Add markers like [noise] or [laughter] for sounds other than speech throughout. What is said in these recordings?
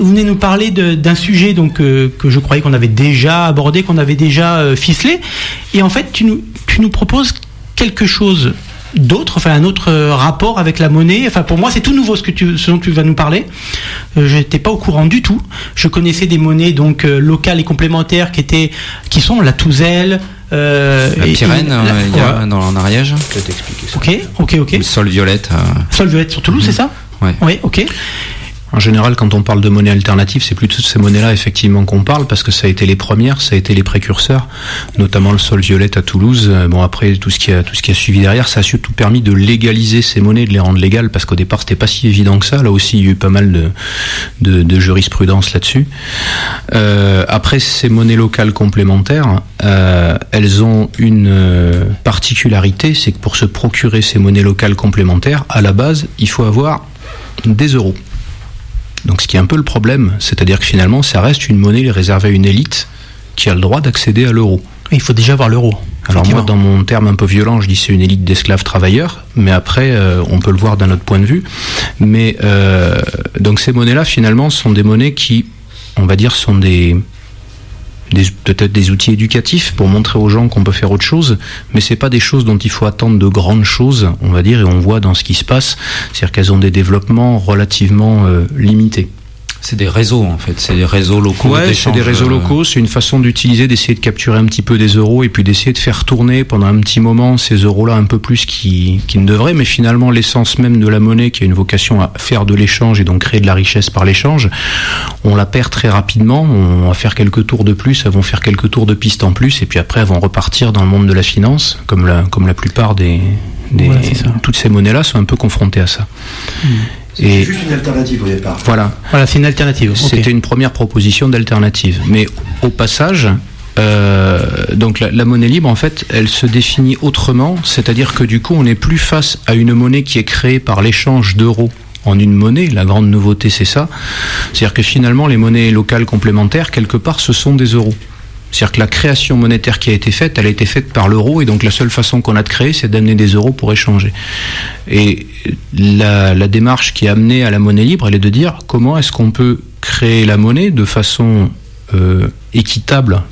vous venez nous parler d'un sujet donc euh, que je croyais qu'on avait déjà abordé, qu'on avait déjà euh, ficelé, et en fait tu nous, tu nous proposes quelque chose d'autre, enfin un autre euh, rapport avec la monnaie. Enfin pour moi c'est tout nouveau ce que tu, ce dont tu vas nous parler. je n'étais pas au courant du tout. Je connaissais des monnaies donc locales et complémentaires qui étaient, qui sont la Touzelle. la Pyrène, il y a dans, en Ariège. Je vais t'expliquer ça. Ok, ok, ok. Sol violette. Sol violette sur Toulouse, c'est ça? Ouais. Oui, ok. En général, quand on parle de monnaie alternative, c'est plutôt de ces monnaies-là effectivement qu'on parle parce que ça a été les premières, ça a été les précurseurs, notamment le sol violette à Toulouse. Euh, bon après tout ce qui a tout ce qui a suivi derrière, ça a surtout permis de légaliser ces monnaies, de les rendre légales parce qu'au départ c'était pas si évident que ça. Là aussi il y a eu pas mal de de, de jurisprudence là-dessus. Euh, après ces monnaies locales complémentaires, euh, elles ont une euh, particularité, c'est que pour se procurer ces monnaies locales complémentaires, à la base il faut avoir des euros. Donc ce qui est un peu le problème, c'est-à-dire que finalement ça reste une monnaie réservée à une élite qui a le droit d'accéder à l'euro. Il faut déjà avoir l'euro. Alors moi, dans mon terme un peu violent, je dis c'est une élite d'esclaves travailleurs, mais après, euh, on peut le voir d'un autre point de vue. Mais euh, donc ces monnaies-là, finalement, sont des monnaies qui, on va dire, sont des peut-être des outils éducatifs pour montrer aux gens qu'on peut faire autre chose, mais c'est pas des choses dont il faut attendre de grandes choses, on va dire, et on voit dans ce qui se passe, c'est-à-dire qu'elles ont des développements relativement euh, limités. C'est des réseaux en fait, c'est des réseaux locaux. Ouais, c'est des réseaux euh, locaux, c'est une façon d'utiliser, d'essayer de capturer un petit peu des euros et puis d'essayer de faire tourner pendant un petit moment ces euros-là un peu plus qu'ils qui ne devraient. Mais finalement, l'essence même de la monnaie, qui a une vocation à faire de l'échange et donc créer de la richesse par l'échange, on la perd très rapidement. On va faire quelques tours de plus, elles vont faire quelques tours de piste en plus et puis après elles vont repartir dans le monde de la finance, comme la, comme la plupart des, des toutes ces monnaies-là sont un peu confrontées à ça. Hmm. C'est juste une alternative au départ. Voilà. Voilà, c'est une alternative. C'était une première proposition d'alternative. Mais au passage, euh, donc la, monnaie libre, en fait, elle se définit autrement, c'est-à-dire que du coup, on n'est plus face à une monnaie qui est créée par l'échange d'euros en une monnaie. La grande nouveauté, c'est ça. C'est-à-dire que finalement, les monnaies locales complémentaires, quelque part, ce sont des euros. C'est-à-dire que la création monétaire qui a été faite, elle a été faite par l'euro, et donc la seule façon qu'on a de créer, c'est d'amener des euros pour échanger. Et la, démarche qui est amenée à la monnaie libre, elle est de dire comment est-ce qu'on peut créer la monnaie de façon euh, équitable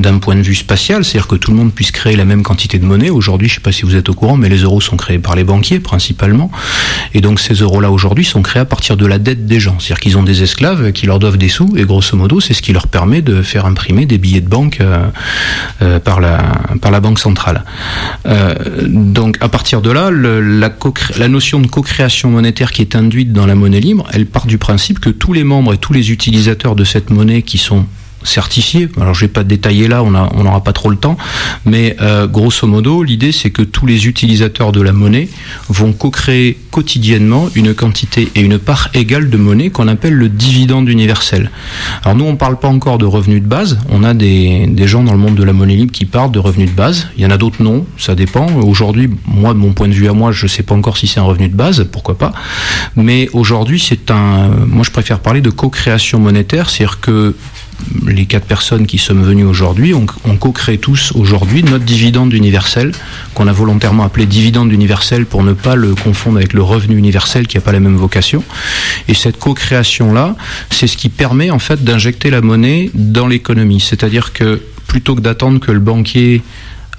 d'un point de vue spatial, c'est-à-dire que tout le monde puisse créer la même quantité de monnaie. Aujourd'hui, je ne sais pas si vous êtes au courant, mais les euros sont créés par les banquiers principalement. Et donc ces euros-là aujourd'hui sont créés à partir de la dette des gens. C'est-à-dire qu'ils ont des esclaves qui leur doivent des sous, et grosso modo, c'est ce qui leur permet de faire imprimer des billets de banque euh, euh, par, la, par la banque centrale. Euh, donc à partir de là, la notion de co-création monétaire qui est induite dans la monnaie libre, elle part du principe que tous les membres et tous les utilisateurs de cette monnaie qui sont certifié. Alors je vais pas détailler là, on n'aura pas trop le temps, mais euh, grosso modo, l'idée c'est que tous les utilisateurs de la monnaie vont co-créer quotidiennement une quantité et une part égale de monnaie qu'on appelle le dividende universel. Alors nous, on parle pas encore de revenus de base. On a des, des gens dans le monde de la monnaie libre qui parlent de revenus de base. Il y en a d'autres non, ça dépend. Aujourd'hui, moi, de mon point de vue à moi, je sais pas encore si c'est un revenu de base, pourquoi pas. Mais aujourd'hui, c'est un, moi, je préfère parler de co-création monétaire, c'est-à-dire que les quatre personnes qui sommes venues aujourd'hui, on, co-crée tous aujourd'hui notre dividende universel, qu'on a volontairement appelé dividende universel pour ne pas le confondre avec le revenu universel qui n'a pas la même vocation. Et cette co-création-là, c'est ce qui permet en fait d'injecter la monnaie dans l'économie. C'est-à-dire que plutôt que d'attendre que le banquier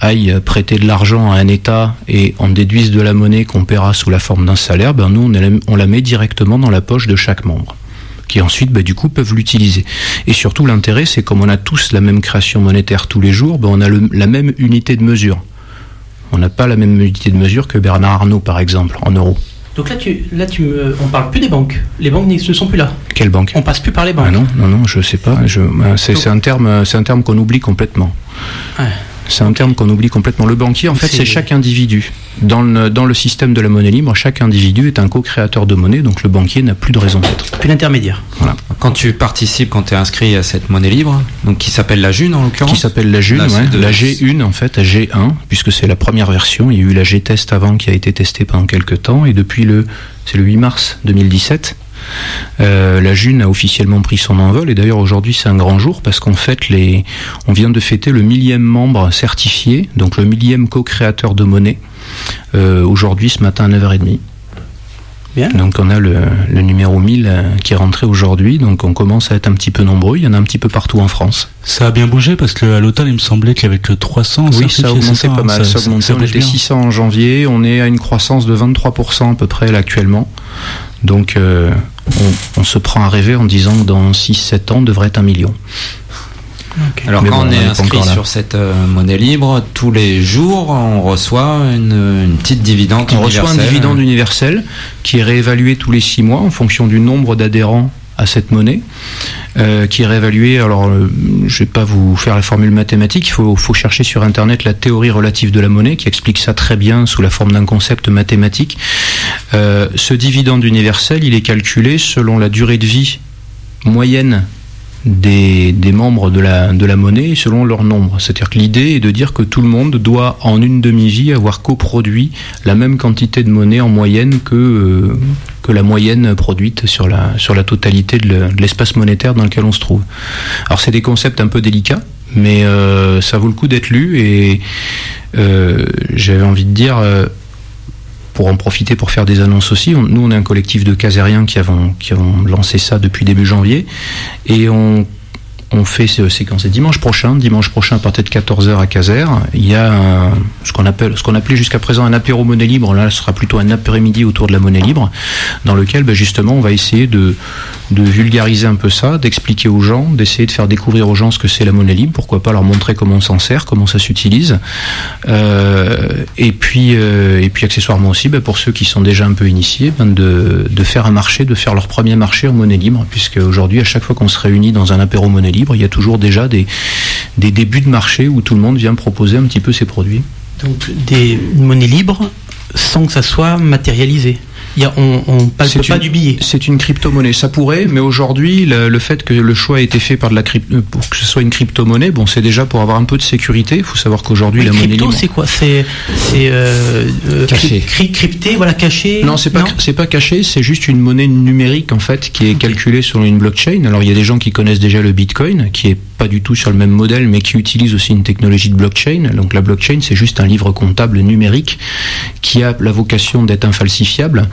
aille prêter de l'argent à un État et en déduise de la monnaie qu'on paiera sous la forme d'un salaire, ben nous on la met directement dans la poche de chaque membre qui ensuite, bah, du coup, peuvent l'utiliser. Et surtout, l'intérêt, c'est comme on a tous la même création monétaire tous les jours, bah, on a la même unité de mesure. On n'a pas la même unité de mesure que Bernard Arnault, par exemple, en euros. Donc là, tu, là tu me, on parle plus des banques. Les banques ne sont plus là. Quelles banques On passe plus par les banques. Ah non, non, non, je sais pas. Je, c'est, un terme, c'est un terme qu'on oublie complètement. Ouais. C'est un terme qu'on oublie complètement. Le banquier, en fait, c'est chaque individu. Dans le, dans le système de la monnaie libre, chaque individu est un co-créateur de monnaie, donc le banquier n'a plus de raison d'être. Plus d'intermédiaire. Voilà. Quand tu participes, quand tu es inscrit à cette monnaie libre, donc qui s'appelle la June en l'occurrence Qui s'appelle la June, la G1 en fait, la G1, puisque c'est la première version. Il y a eu la G-Test avant qui a été testée pendant quelques temps, et depuis le, c'est le 8 mars 2017, euh, la June a officiellement pris son envol et d'ailleurs aujourd'hui c'est un grand jour parce fait les, on vient de fêter le millième membre certifié, donc le millième co-créateur de monnaie, euh, aujourd'hui ce matin à 9h30. Donc on a le, le, numéro 1000 euh, qui est rentré aujourd'hui, donc on commence à être un petit peu nombreux, il y en a un petit peu partout en France. Ça a bien bougé parce qu'à l'automne il me semblait qu'avec le 300, oui, ça a augmenté pas mal, ça, on était 600 en janvier, on est à une croissance de 23% à peu près là actuellement. Donc euh, on, on, se prend à rêver en disant que dans 6-7 ans on devrait être un million. Alors quand on est inscrit sur cette euh, monnaie libre, tous les jours, on reçoit une, petite dividende on universelle. On reçoit un dividende universel qui est réévalué tous les six mois en fonction du nombre d'adhérents à cette monnaie, euh, qui est réévalué. Alors, euh, je vais pas vous faire la formule mathématique. Il faut, faut, chercher sur Internet la théorie relative de la monnaie, qui explique ça très bien sous la forme d'un concept mathématique. Euh, ce dividende universel, il est calculé selon la durée de vie moyenne des, membres de la, de la monnaie selon leur nombre. C'est-à-dire que l'idée est de dire que tout le monde doit en une demi-vie avoir coproduit la même quantité de monnaie en moyenne que, euh, la moyenne produite sur la, totalité de l'espace monétaire dans lequel on se trouve. Alors c'est des concepts un peu délicats, mais euh, ça vaut le coup d'être lu et j'avais envie de dire pour en profiter pour faire des annonces aussi. nous, on est un collectif de casériens qui avons, qui avons lancé ça depuis début janvier. Et on on fait c'est quand c'est dimanche prochain, dimanche prochain à partir de 14h à Caser, il y a ce qu'on appelle appelait jusqu'à présent un apéro monnaie libre, là ce sera plutôt un après-midi autour de la monnaie libre dans lequel ben, justement on va essayer de, vulgariser un peu ça, d'expliquer aux gens, d'essayer de faire découvrir aux gens ce que c'est la monnaie libre, pourquoi pas leur montrer comment on s'en sert, comment ça s'utilise. Euh, et puis euh, et puis accessoirement aussi ben, pour ceux qui sont déjà un peu initiés ben, de, de faire un marché, de faire leur premier marché en monnaie libre puisque aujourd'hui à chaque fois qu'on se réunit dans un apéro monnaie libre il y a toujours déjà des, des débuts de marché où tout le monde vient proposer un petit peu ses produits. Donc des monnaies libres sans que ça soit matérialisé on, on passe pas du billet. C'est une crypto-monnaie. Ça pourrait, mais aujourd'hui, le, fait que le choix ait été fait par de la euh, pour que ce soit une crypto-monnaie, bon, c'est déjà pour avoir un peu de sécurité. Il faut savoir qu'aujourd'hui, la monnaie libre. c'est quoi C'est euh, euh, caché. crypté, voilà, caché. Non, c'est pas c'est pas caché. C'est juste une monnaie numérique en fait qui est calculée sur une blockchain. Alors il y a des gens qui connaissent déjà le Bitcoin, qui est pas du tout sur le même modèle, mais qui utilise aussi une technologie de blockchain. Donc la blockchain, c'est juste un livre comptable numérique qui a la vocation d'être infalsifiable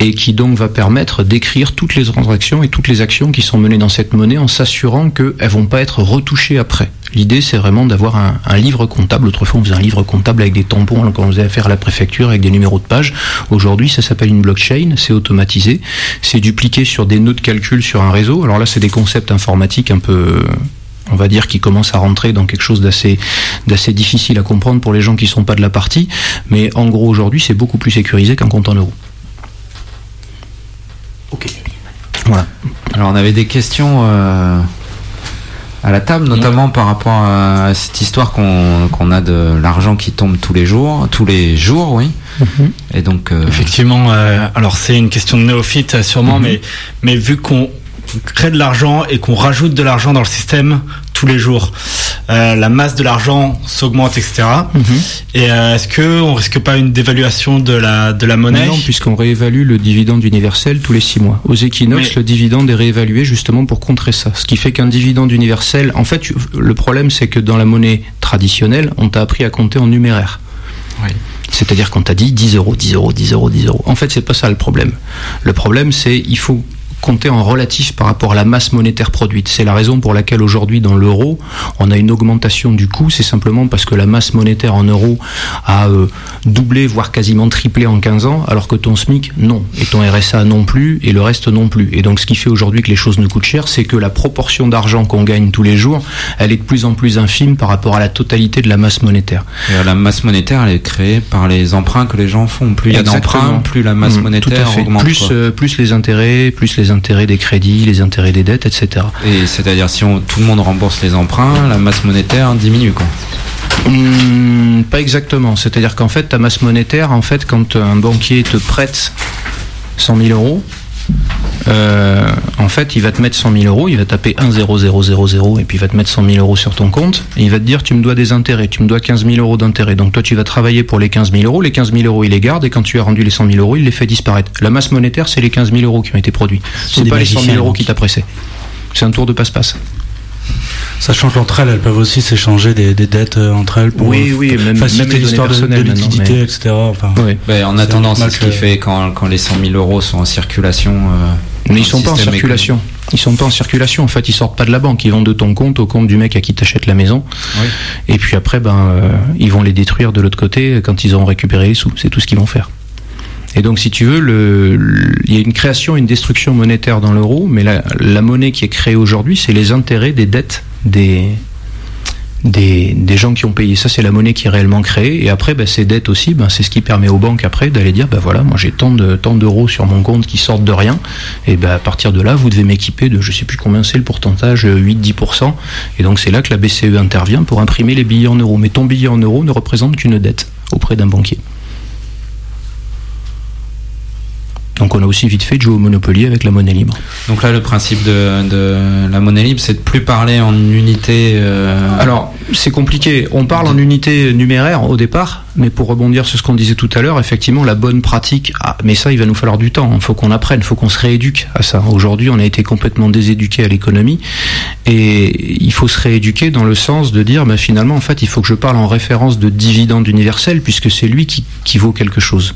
et qui donc va permettre d'écrire toutes les transactions et toutes les actions qui sont menées dans cette monnaie en s'assurant qu'elles vont pas être retouchées après. L'idée, c'est vraiment d'avoir un, livre comptable. Autrefois, on faisait un livre comptable avec des tampons quand on faisait affaire à la préfecture avec des numéros de page. Aujourd'hui, ça s'appelle une blockchain, c'est automatisé, c'est dupliqué sur des nœuds de calcul sur un réseau. Alors là, c'est des concepts informatiques un peu on va dire, qui commencent à rentrer dans quelque chose d'assez, d'assez difficile à comprendre pour les gens qui ne sont pas de la partie. Mais en gros, aujourd'hui, c'est beaucoup plus sécurisé qu'un compte en euros. Ok. Voilà. Alors on avait des questions euh, à la table, notamment par rapport à cette histoire qu'on a de l'argent qui tombe tous les jours, tous les jours, oui. Mhm. Et donc euh, effectivement, euh, alors c'est une question de néophyte sûrement, mhm. mais mais vu qu'on crée de l'argent et qu'on rajoute de l'argent dans le système tous les jours. Euh, la masse de l'argent s'augmente, etc. Mhm. Et euh, est-ce que on risque pas une dévaluation de la de la monnaie? Non, puisqu'on réévalue le dividende universel tous les six mois. Aux équinoxes, le dividende est réévalué justement pour contrer ça. Ce qui fait qu'un dividende universel, en fait, le problème c'est que dans la monnaie traditionnelle, on t'a appris à compter en numéraire. Oui. C'est-à-dire qu'on t'a dit 10 euros, 10 euros, 10 euros, 10 euros. En fait, c'est pas ça le problème. Le problème, c'est il faut compter en relatif par rapport à la masse monétaire produite. C'est la raison pour laquelle aujourd'hui dans l'euro, on a une augmentation du coût. C'est simplement parce que la masse monétaire en euros a euh, doublé, voire quasiment triplé en 15 ans, alors que ton SMIC, non. Et ton RSA non plus, et le reste non plus. Et donc ce qui fait aujourd'hui que les choses ne coûtent cher, c'est que la proportion d'argent qu'on gagne tous les jours, elle est de plus en plus infime par rapport à la totalité de la masse monétaire. la masse monétaire, elle est créée par les emprunts que les gens font. Plus il y a d'emprunts, plus la masse mmh, monétaire augmente. Plus, euh, plus les intérêts, plus les intérêts des crédits, les intérêts des dettes, etc. Et c'est-à-dire si on, tout le monde rembourse les emprunts, la masse monétaire diminue quoi hmm, Pas exactement. C'est-à-dire qu'en fait, ta masse monétaire, en fait, quand un banquier te prête 100 000 euros, euh, en fait, il va te mettre 100 000 euros, il va taper 1 0 0 0 0 et puis il va te mettre 100 000 euros sur ton compte et il va te dire tu me dois des intérêts, tu me dois 15 000 euros d'intérêts. Donc toi, tu vas travailler pour les 15 000 euros, les 15 000 euros, il les garde et quand tu as rendu les 100 000 euros, il les fait disparaître. La masse monétaire, c'est les 15 000 euros qui ont été produits. C'est pas les 100 000 euros qui t'a pressé. C'est un tour de passe-passe. Sachant qu'entre elles, elles peuvent aussi s'échanger des, dettes euh, entre elles pour oui, oui, même, faciliter l'histoire de, de, liquidité, etc. en attendant, c'est ce qui fait quand, quand, les 100 000 euros sont en circulation. Euh, mais ils sont pas en circulation. Ils sont pas en circulation. En fait, ils sortent pas de la banque. Ils vont de ton compte au compte du mec à qui t'achète la maison. Et puis après, ben, euh, ils vont les détruire de l'autre côté quand ils auront récupéré les sous. C'est tout ce qu'ils vont faire. Et donc, si tu veux, il y a une création une destruction monétaire dans l'euro, mais la, monnaie qui est créée aujourd'hui, c'est les intérêts des dettes des, des, gens qui ont payé. Ça, c'est la monnaie qui est réellement créée. Et après, ben, ces dettes aussi, ben, c'est ce qui permet aux banques après d'aller dire, ben voilà, moi j'ai tant de tant d'euros sur mon compte qui sortent de rien. Et ben à partir de là, vous devez m'équiper de, je sais plus combien c'est le pourcentage, 8-10%. Et donc c'est là que la BCE intervient pour imprimer les billets en euros. Mais ton billet en euros ne représente qu'une dette auprès d'un banquier. Donc on a aussi vite fait de jouer au Monopoly avec la monnaie libre. Donc là, le principe de, la monnaie libre, c'est de plus parler en unité. Euh, Alors c'est compliqué. On parle en unité numéraire au départ, mais pour rebondir sur ce qu'on disait tout à l'heure, effectivement, la bonne pratique. Ah, mais ça, il va nous falloir du temps. Il faut qu'on apprenne, il faut qu'on se rééduque à ça. Aujourd'hui, on a été complètement déséduqué à l'économie, et il faut se rééduquer dans le sens de dire, bah, finalement, en fait, il faut que je parle en référence de dividende universel, puisque c'est lui qui, qui vaut quelque chose.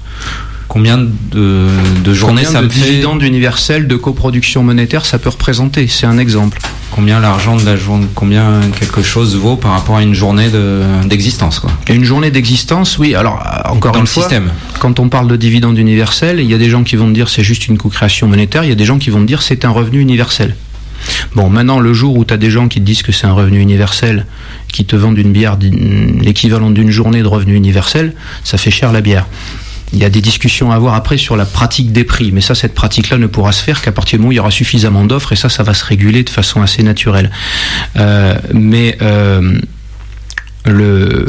Combien de, de journées ça de dividendes universels de coproduction monétaire ça peut représenter? C'est un exemple. Combien l'argent de la journée, combien quelque chose vaut par rapport à une journée d'existence quoi? Une journée d'existence, oui. Alors encore Dans une le fois, système. quand on parle de dividendes universels, il y a des gens qui vont dire c'est juste une co-création monétaire, il y a des gens qui vont dire c'est un revenu universel. Bon, maintenant, le jour où tu as des gens qui te disent que c'est un revenu universel, qui te vendent une bière l'équivalent d'une journée de revenu universel, ça fait cher la bière. Il y a des discussions à avoir après sur la pratique des prix, mais ça, cette pratique-là ne pourra se faire qu'à partir du moment où il y aura suffisamment d'offres, et ça, ça va se réguler de façon assez naturelle. Euh, mais euh, le,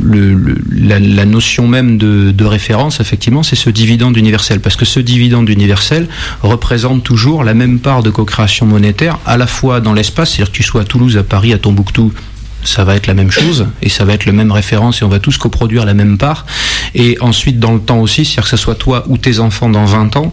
le, la, notion même de, de référence, effectivement, c'est ce dividende universel. Parce que ce dividende universel représente toujours la même part de co-création monétaire, à la fois dans l'espace, c'est-à-dire que tu sois à Toulouse, à Paris, à Tombouctou, ça va être la même chose et ça va être le même référence et on va tous coproduire la même part. Et ensuite, dans le temps aussi, c'est-à-dire que ce soit toi ou tes enfants dans 20 ans,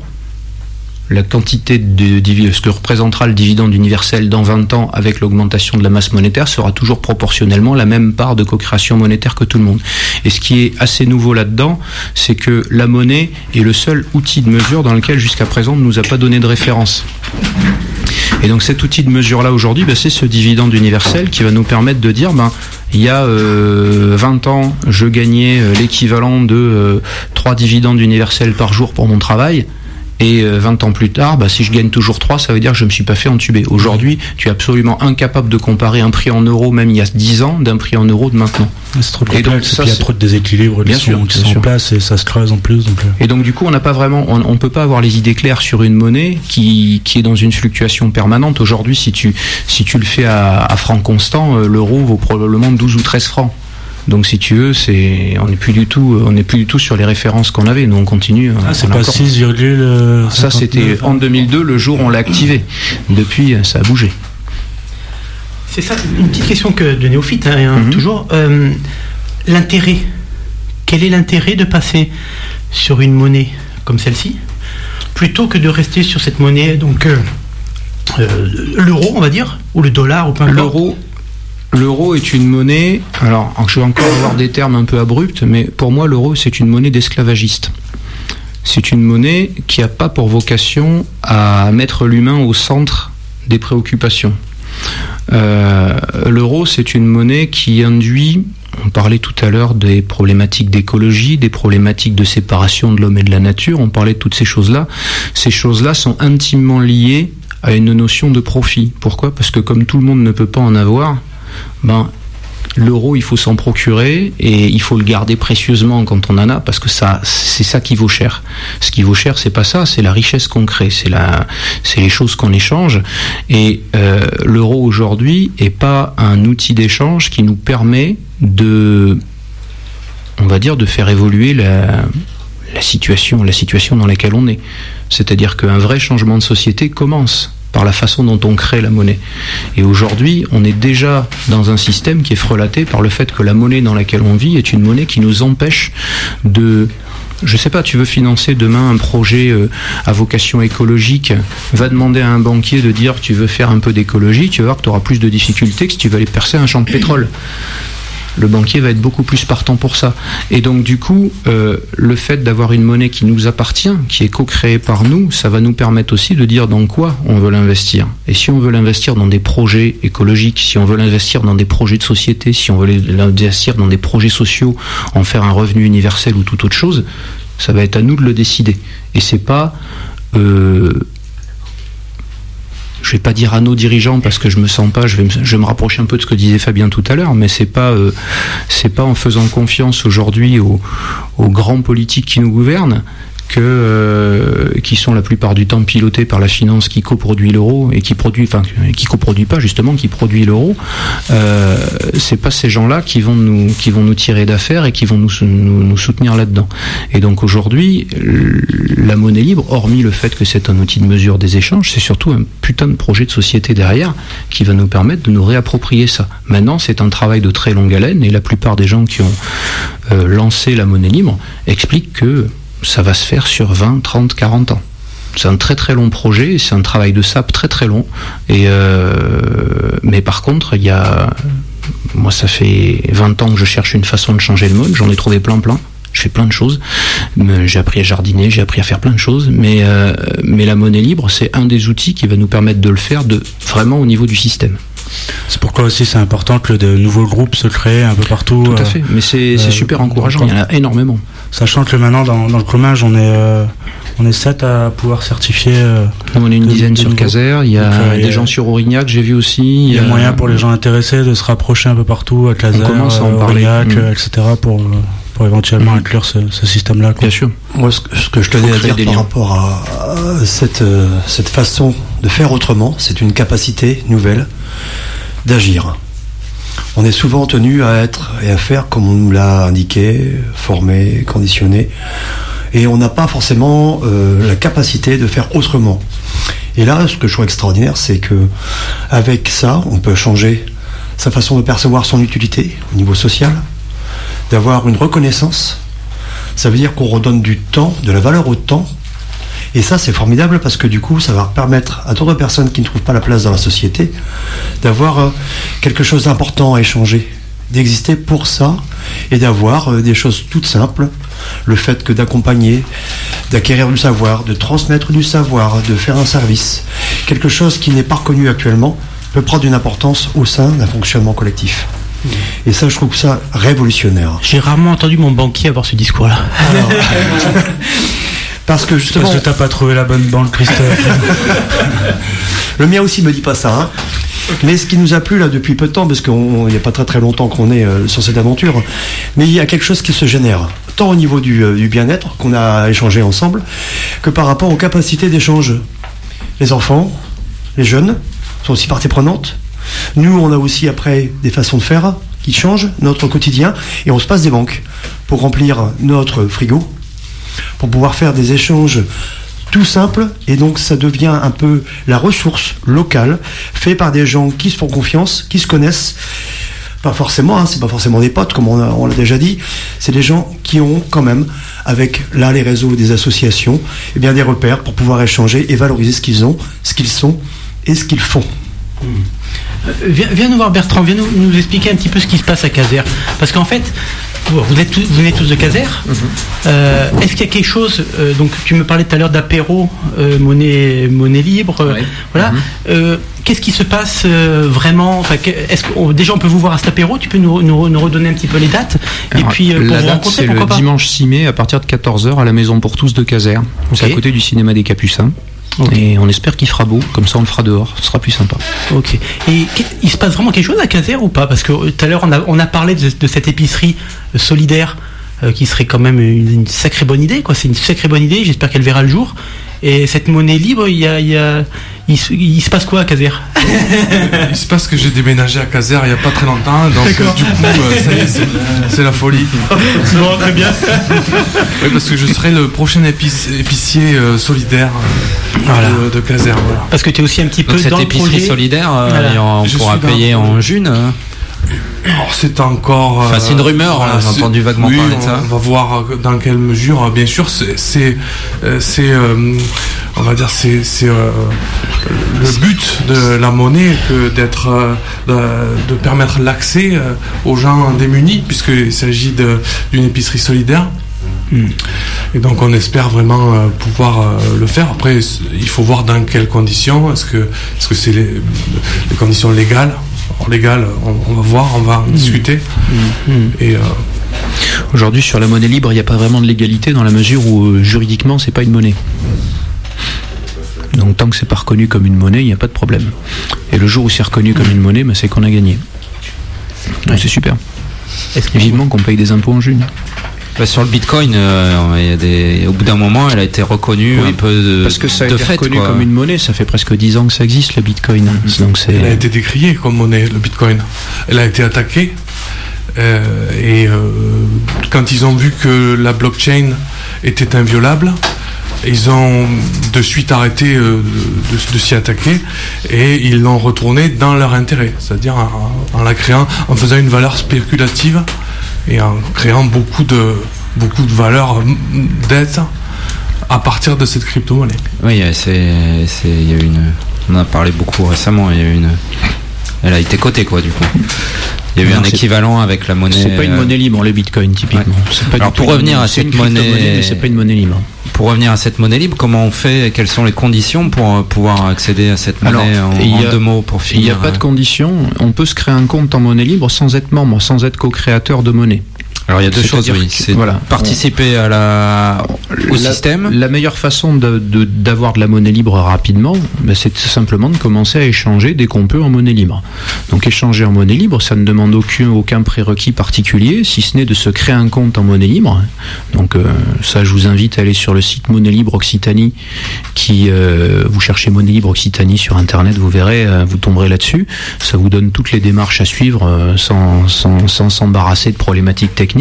la quantité de ce que représentera le dividende universel dans 20 ans avec l'augmentation de la masse monétaire sera toujours proportionnellement la même part de co-création monétaire que tout le monde. Et ce qui est assez nouveau là-dedans, c'est que la monnaie est le seul outil de mesure dans lequel jusqu'à présent on ne nous a pas donné de référence. Et donc cet outil de mesure-là aujourd'hui, ben, c'est ce dividende universel qui va nous permettre de dire, ben, il y a 20 euh, ans, je gagnais euh, l'équivalent de 3 euh, dividendes universels par jour pour mon travail. Et 20 ans plus tard, bah, si je gagne toujours 3, ça veut dire que je ne me suis pas fait entuber. Aujourd'hui, tu es absolument incapable de comparer un prix en euros, même il y a 10 ans, d'un prix en euros de maintenant. C'est trop et donc, ça, il y a trop de déséquilibres bien sûr, qui sont en place et ça se creuse en plus. Donc... Et donc du coup, on n'a pas vraiment, on, ne peut pas avoir les idées claires sur une monnaie qui, qui est dans une fluctuation permanente. Aujourd'hui, si tu, si tu le fais à, à franc constant, l'euro vaut probablement 12 ou 13 francs. Donc si tu veux, c'est on n'est plus du tout on n'est plus du tout sur les références qu'on avait. Nous on continue. Ah, c'est pas 6, euh, Ça c'était en 2002 le jour où on l'a activé. Depuis ça a bougé. C'est ça une petite question que de néophyte hein, mhm. toujours euh, l'intérêt. Quel est l'intérêt de passer sur une monnaie comme celle-ci plutôt que de rester sur cette monnaie donc euh, l'euro on va dire ou le dollar ou peu importe. L'euro L'euro est une monnaie, alors je vais encore avoir des termes un peu abrupts, mais pour moi l'euro c'est une monnaie d'esclavagiste. C'est une monnaie qui n'a pas pour vocation à mettre l'humain au centre des préoccupations. Euh, l'euro c'est une monnaie qui induit, on parlait tout à l'heure des problématiques d'écologie, des problématiques de séparation de l'homme et de la nature, on parlait de toutes ces choses-là. Ces choses-là sont intimement liées à une notion de profit. Pourquoi? Parce que comme tout le monde ne peut pas en avoir, ben, l'euro, il faut s'en procurer et il faut le garder précieusement quand on en a parce que ça, c'est ça qui vaut cher. Ce qui vaut cher, c'est pas ça, c'est la richesse qu'on crée, c'est la, c'est les choses qu'on échange. Et euh, l'euro aujourd'hui est pas un outil d'échange qui nous permet de, on va dire, de faire évoluer la, situation, la situation dans laquelle on est. C'est-à-dire qu'un vrai changement de société commence par la façon dont on crée la monnaie. Et aujourd'hui, on est déjà dans un système qui est frelaté par le fait que la monnaie dans laquelle on vit est une monnaie qui nous empêche de je sais pas, tu veux financer demain un projet euh, à vocation écologique, va demander à un banquier de dire tu veux faire un peu d'écologie, tu vas voir que tu auras plus de difficultés que si tu vas aller percer un champ de pétrole le banquier va être beaucoup plus partant pour ça. Et donc du coup, euh, le fait d'avoir une monnaie qui nous appartient, qui est co-créée par nous, ça va nous permettre aussi de dire dans quoi on veut l'investir. Et si on veut l'investir dans des projets écologiques, si on veut l'investir dans des projets de société, si on veut l'investir dans des projets sociaux, en faire un revenu universel ou toute autre chose, ça va être à nous de le décider. Et c'est pas euh, je vais pas dire à nos dirigeants parce que je me sens pas, je vais me, je rapprocher un peu de ce que disait Fabien tout à l'heure, mais c'est pas euh, pas en faisant confiance aujourd'hui aux grands politiques qui nous gouvernent euh, qui sont la plupart du temps pilotés par la finance qui coproduit l'euro et qui produit, enfin, qui coproduit pas justement, qui produit l'euro, euh, c'est pas ces gens-là qui vont nous, qui vont nous tirer d'affaires et qui vont nous, nous, soutenir là-dedans. Et donc aujourd'hui, la monnaie libre, hormis le fait que c'est un outil de mesure des échanges, c'est surtout un putain de projet de société derrière qui va nous permettre de nous réapproprier ça. Maintenant, c'est un travail de très longue haleine et la plupart des gens qui ont euh, lancé la monnaie libre expliquent que ça va se faire sur 20, 30, 40 ans. C'est un très très long projet, c'est un travail de sap très très long. Euh, mais par contre, il y a, moi ça fait 20 ans que je cherche une façon de changer le monde, j'en ai trouvé plein plein. Je fais plein de choses. J'ai appris à jardiner, j'ai appris à faire plein de choses. Mais, euh, mais la monnaie libre, c'est un des outils qui va nous permettre de le faire de, vraiment au niveau du système. C'est pourquoi aussi c'est important que de nouveaux groupes se créent un peu partout. Tout à fait, mais c'est super encourageant, il y en a énormément. Sachant que maintenant, dans, le commun, on est, euh, on est 7 à pouvoir certifier. Euh, on est une dizaine sur Caser, il y a euh, des gens sur Aurignac, j'ai vu aussi. Il y a, moyen pour les gens intéressés de se rapprocher un peu partout à Caser, Aurignac, mm. etc. pour, pour éventuellement mm. inclure ce, système-là. Bien sûr. Moi, ce, que je tenais à dire par rapport à, cette, cette façon de faire autrement, c'est une capacité nouvelle d'agir on est souvent tenu à être et à faire comme on nous l'a indiqué, formé, conditionné, et on n'a pas forcément euh, la capacité de faire autrement. Et là, ce que je trouve extraordinaire, c'est que avec ça, on peut changer sa façon de percevoir son utilité au niveau social, d'avoir une reconnaissance. Ça veut dire qu'on redonne du temps, de la valeur au temps et ça, c'est formidable parce que du coup, ça va permettre à d'autres personnes qui ne trouvent pas la place dans la société d'avoir euh, quelque chose d'important à échanger, d'exister pour ça et d'avoir euh, des choses toutes simples. Le fait que d'accompagner, d'acquérir du savoir, de transmettre du savoir, de faire un service, quelque chose qui n'est pas reconnu actuellement, peut prendre une importance au sein d'un fonctionnement collectif. Et ça, je trouve ça révolutionnaire. J'ai rarement entendu mon banquier avoir ce discours-là. [laughs] Parce que justement. Parce que t'as pas trouvé la bonne banque, Christophe. [laughs] le mien aussi me dit pas ça. Hein. Mais ce qui nous a plu là depuis peu de temps, parce qu'il n'y a pas très très longtemps qu'on est euh, sur cette aventure, mais il y a quelque chose qui se génère, tant au niveau du, euh, du bien-être qu'on a échangé ensemble, que par rapport aux capacités d'échange. Les enfants, les jeunes sont aussi partie prenante. Nous, on a aussi après des façons de faire qui changent notre quotidien et on se passe des banques pour remplir notre frigo, pour pouvoir faire des échanges tout simples et donc ça devient un peu la ressource locale fait par des gens qui se font confiance, qui se connaissent. Pas forcément, hein, c'est pas forcément des potes comme on, l'a déjà dit, c'est des gens qui ont quand même, avec là les réseaux des associations, eh bien des repères pour pouvoir échanger et valoriser ce qu'ils ont, ce qu'ils sont et ce qu'ils font. Euh, viens, nous voir Bertrand, viens nous, nous, expliquer un petit peu ce qui se passe à Caser. Parce qu'en fait, vous, êtes vous venez tous de Caser. Mhm. Euh, est-ce qu'il y a quelque chose, euh, donc tu me parlais tout à l'heure d'apéro, euh, monnaie, monnaie libre, voilà. Mhm. Qu'est-ce qui se passe vraiment enfin, est-ce que, Déjà, on peut vous voir à cet apéro Tu peux nous, nous, redonner un petit peu les dates Et puis, pour la date, c'est le dimanche 6 mai à partir de 14h à la Maison pour tous de Caser. C'est à côté du cinéma des Capucins. Et on espère qu'il fera beau, comme ça on le fera dehors, ce sera plus sympa. Ok. Et il se passe vraiment quelque chose à Caser ou pas? Parce que euh, tout à l'heure on a, on a parlé de, cette épicerie euh, solidaire euh, qui serait quand même une, sacrée bonne idée, quoi. C'est une sacrée bonne idée, j'espère qu'elle verra le jour. Et cette monnaie libre, il y a, il, se passe quoi à Caser? [laughs] Il se passe que j'ai déménagé à Caser il n'y a pas très longtemps, donc du coup, c'est la folie. [laughs] bon, très bien. [laughs] parce que je serai le prochain épicier solidaire de, caserne. Parce que tu es aussi un petit peu cette dans le projet. solidaire, on pourra payer en june. C'est encore. Enfin, c'est une rumeur, voilà, j'ai entendu vaguement parler de ça. On va voir dans quelle mesure. Bien sûr, c'est, c'est, on va dire, c'est, c'est le but de la monnaie que d'être, de, permettre l'accès aux gens démunis, puisqu'il s'agit d'une épicerie solidaire. Et donc on espère vraiment euh, pouvoir euh, le faire. Après, il faut voir dans quelles conditions. Est-ce que est-ce que c'est les, conditions légales? Légales, on, va voir, on va en discuter. Mm. Et euh, Aujourd'hui, sur la monnaie libre, il n'y a pas vraiment de légalité dans la mesure où juridiquement, c'est pas une monnaie. Donc tant que c'est pas reconnu comme une monnaie, il n'y a pas de problème. Et le jour où c'est reconnu comme une monnaie, ben, c'est qu'on a gagné. C'est super. Vivement qu'on paye des impôts en juin. Bah, sur le Bitcoin, euh, des... au bout d'un moment, elle a été reconnue un peu de Parce que ça a été reconnu comme une monnaie. Ça fait presque 10 ans que ça existe, le Bitcoin. Donc elle a été décriée comme monnaie, le Bitcoin. Elle a été attaquée. Euh, et euh, quand ils ont vu que la blockchain était inviolable, ils ont de suite arrêté de, s'y attaquer et ils l'ont retourné dans leur intérêt, c'est-à-dire en, la créant, en faisant une valeur spéculative et en créant beaucoup de, beaucoup de valeurs d'aide à partir de cette crypto-monnaie. Oui, c'est, il y a une, on en a parlé beaucoup récemment. Il y a une, elle a été cotée quoi du coup. Il y a eu un équivalent avec la monnaie. C'est pas une euh, monnaie libre, les bitcoins typiquement. Alors pour revenir à cette monnaie, c'est pas une monnaie libre. Pour revenir à cette monnaie libre, comment on fait Quelles sont les conditions pour euh, pouvoir accéder à cette monnaie en, deux mots pour finir Il n'y a pas de conditions. On peut se créer un compte en monnaie libre sans être membre, sans être co-créateur de monnaie. Alors il y a deux choses, oui. C'est voilà, participer à la, au système. La meilleure façon d'avoir de, de, la monnaie libre rapidement, ben, c'est simplement de commencer à échanger dès qu'on peut en monnaie libre. Donc échanger en monnaie libre, ça ne demande aucun, aucun prérequis particulier, si ce n'est de se créer un compte en monnaie libre. Donc euh, ça, je vous invite à aller sur le site Monnaie Libre Occitanie, qui euh, vous cherchez Monnaie Libre Occitanie sur Internet, vous verrez, euh, vous tomberez là-dessus. Ça vous donne toutes les démarches à suivre sans s'embarrasser sans, de problématiques techniques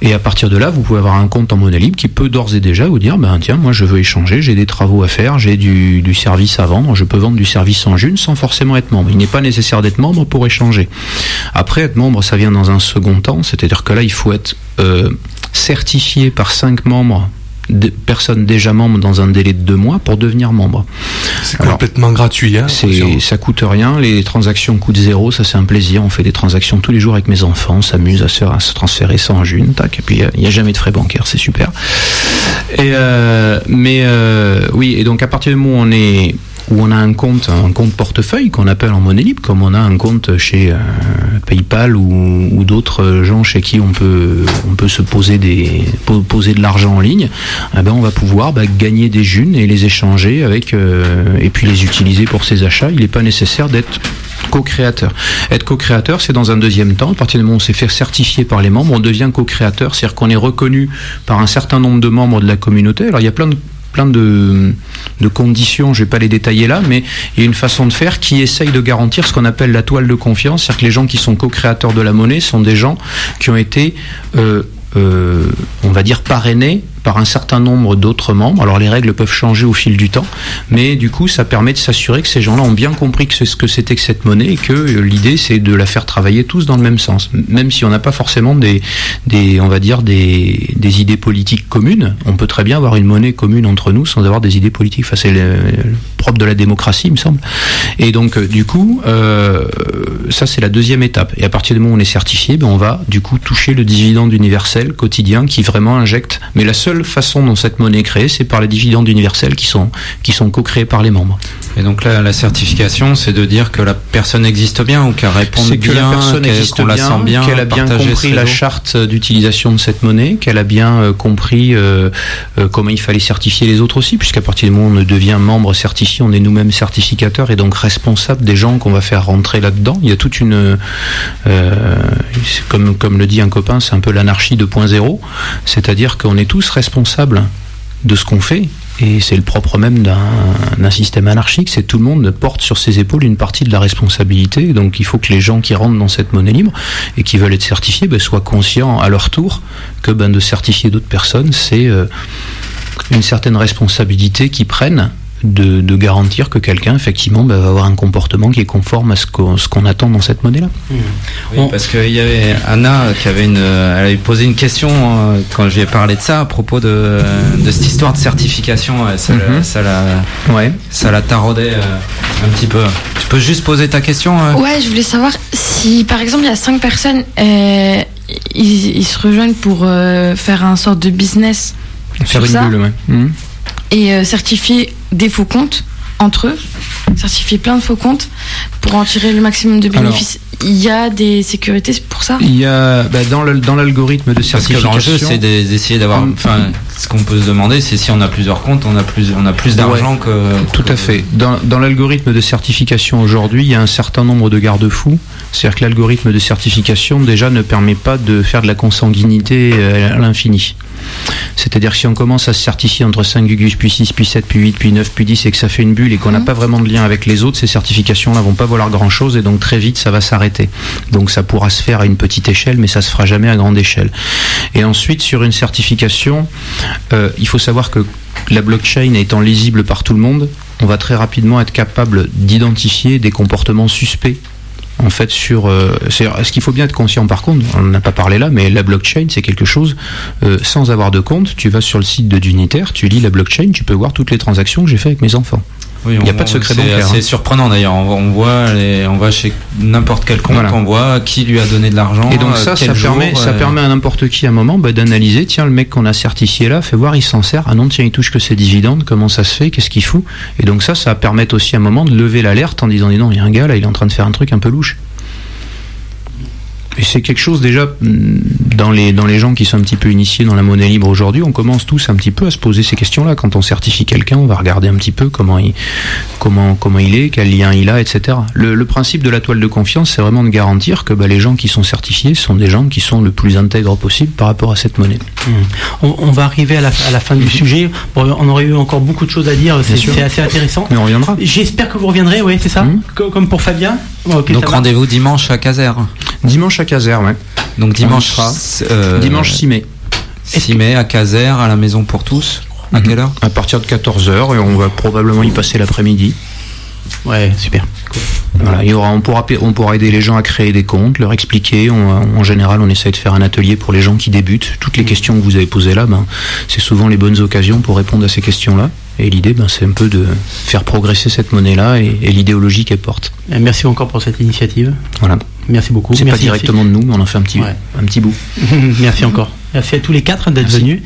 et à partir de là, vous pouvez avoir un compte en monnaie libre qui peut d'ores et déjà vous dire, ben tiens, moi je veux échanger, j'ai des travaux à faire, j'ai du, service à vendre, je peux vendre du service en june sans forcément être membre. Il n'est pas nécessaire d'être membre pour échanger. Après, être membre, ça vient dans un second temps, c'est-à-dire que là, il faut être euh, certifié par cinq membres personnes déjà membres dans un délai de deux mois pour devenir membre. C'est complètement gratuit. Hein, ça coûte rien, les transactions coûtent zéro, ça c'est un plaisir. On fait des transactions tous les jours avec mes enfants, on s'amuse à se, transférer en june, tac, et puis il n'y a, jamais de frais bancaires, c'est super. Et euh, mais euh, oui, et donc à partir du moment où on est où on a un compte, un compte portefeuille qu'on appelle en monnaie libre, comme on a un compte chez euh, PayPal ou, d'autres gens chez qui on peut, on peut se poser, des, de l'argent en ligne, eh ben on va pouvoir bah, gagner des junes et les échanger avec, euh, et puis les utiliser pour ses achats. Il n'est pas nécessaire d'être co-créateur. Être co-créateur, c'est dans un deuxième temps, à partir du moment où on s'est fait certifier par les membres, on devient co-créateur, c'est-à-dire qu'on est reconnu par un certain nombre de membres de la communauté. Alors il y a plein de plein de, conditions, je ne vais pas les détailler là, mais il y a une façon de faire qui essaye de garantir ce qu'on appelle la toile de confiance, c'est-à-dire que les gens qui sont co-créateurs de la monnaie sont des gens qui ont été, euh, euh, on va dire, parrainés par un certain nombre d'autres membres. Alors les règles peuvent changer au fil du temps, mais du coup ça permet de s'assurer que ces gens-là ont bien compris que c'est ce que c'était que cette monnaie et que euh, l'idée c'est de la faire travailler tous dans le même sens. Même si on n'a pas forcément des, on va dire des, des, idées politiques communes, on peut très bien avoir une monnaie commune entre nous sans avoir des idées politiques. Enfin, c'est le, propre de la démocratie, il me semble. Et donc euh, du coup, euh, ça c'est la deuxième étape. Et à partir du moment où on est certifié, ben, on va du coup toucher le dividende universel quotidien qui vraiment injecte. Mais la seule façon dont cette monnaie est créée, c'est par les dividendes universels qui sont, qui sont co-créés par les membres. Et donc là, la certification, c'est de dire que la personne existe bien ou qu'elle répond bien, que la personne existe bien, qu'elle a bien compris la charte d'utilisation de cette monnaie, qu'elle a bien euh, compris euh, euh, comment il fallait certifier les autres aussi, puisqu'à partir du moment où on devient membre certifié, on est nous-mêmes certificateurs et donc responsable des gens qu'on va faire rentrer là-dedans. Il y a toute une, comme, comme le dit un copain, c'est un peu l'anarchie 2.0, c'est-à-dire qu'on est tous responsables responsable de ce qu'on fait. Et c'est le propre même d'un système anarchique, c'est tout le monde porte sur ses épaules une partie de la responsabilité. Donc il faut que les gens qui rentrent dans cette monnaie libre et qui veulent être certifiés ben, soient conscients à leur tour que ben, de certifier d'autres personnes, c'est euh, une certaine responsabilité qu'ils prennent de, garantir que quelqu'un, effectivement, bah, va avoir un comportement qui est conforme à ce qu'on attend dans cette monnaie-là. Mmh. Oui, parce qu'il y avait Anna qui avait, une, elle avait posé une question euh, quand je lui ai parlé de ça à propos de, cette histoire de certification. Ça, mmh. ça, la, ouais. ça la taraudait euh, un petit peu. Tu peux juste poser ta question euh? Ouais, je voulais savoir si, par exemple, il y a cinq personnes, ils, se rejoignent pour faire un sorte de business. Faire une bulle, ouais. Mmh. Et certifier des faux comptes entre eux, certifier plein de faux comptes pour en tirer le maximum de bénéfices. il y a des sécurités pour ça? Il y a bah, dans l'algorithme de certification. Parce que l'enjeu, c'est d'essayer d'avoir. Enfin, ce qu'on peut se demander, c'est si on a plusieurs comptes, on a plus, on a plus d'argent que. Tout à fait. Dans, dans l'algorithme de certification aujourd'hui, il y a un certain nombre de garde-fous. C'est-à-dire que l'algorithme de certification déjà ne permet pas de faire de la consanguinité euh, à l'infini. C'est-à-dire que si on commence à se certifier entre 5 Gugus, puis 6, puis 7, puis 8, puis 9, puis 10 et que ça fait une bulle et qu'on n'a mhm. pas vraiment de lien avec les autres, ces certifications-là vont pas valoir grand-chose et donc très vite ça va s'arrêter. Donc ça pourra se faire à une petite échelle, mais ça se fera jamais à grande échelle. Et ensuite, sur une certification, euh, il faut savoir que la blockchain étant lisible par tout le monde, on va très rapidement être capable d'identifier des comportements suspects en fait sur euh, ce qu'il faut bien être conscient par contre on n'a pas parlé là mais la blockchain c'est quelque chose euh, sans avoir de compte tu vas sur le site de Dunitaire tu lis la blockchain tu peux voir toutes les transactions que j'ai fait avec mes enfants il n'y a pas de secret bancaire. C'est hein. surprenant d'ailleurs. On, voit, on va chez n'importe quel compte, on voit qui lui a donné de l'argent. Et donc ça, ça permet, ça permet à n'importe qui à un moment bah, d'analyser. Tiens, le mec qu'on a certifié là, fait voir, il s'en sert. Ah non, tiens, il touche que ses dividendes. Comment ça se fait Qu'est-ce qu'il fout? Et donc ça, ça permet aussi à un moment de lever l'alerte en disant, non, il y a un gars là, il est en train de faire un truc un peu louche. Et c'est quelque chose déjà mm, dans les dans les gens qui sont un petit peu initiés dans la monnaie libre aujourd'hui, on commence tous un petit peu à se poser ces questions-là. Quand on certifie quelqu'un, on va regarder un petit peu comment il comment comment il est, quel lien il a, etc. Le, principe de la toile de confiance, c'est vraiment de garantir que bah, les gens qui sont certifiés sont des gens qui sont le plus intègres possible par rapport à cette monnaie. Mmh. On, va arriver à la, à la fin du mmh. sujet. on aurait eu encore beaucoup de choses à dire. C'est assez intéressant. Mais on reviendra. J'espère que vous reviendrez. Oui, c'est ça. Mmh. Comme pour Fabien. Donc rendez-vous dimanche à Caser. Dimanche à Caser, ouais. Donc dimanche, euh, dimanche 6 mai. 6 mai à Caser, à la maison pour tous. À mhm. quelle heure? À partir de 14h et on va probablement y passer l'après-midi. Ouais, super. Voilà, il y aura, on, pourra, on pourra aider les gens à créer des comptes, leur expliquer. en général, on essaie de faire un atelier pour les gens qui débutent. Toutes les questions que vous avez posées là, ben, c'est souvent les bonnes occasions pour répondre à ces questions-là. Et l'idée, ben, c'est un peu de faire progresser cette monnaie-là et, l'idéologie qu'elle porte. merci encore pour cette initiative. Voilà. Merci beaucoup. C'est pas directement de nous, mais on en fait un petit, un petit bout. [laughs] merci encore. Merci à tous les quatre d'être venus.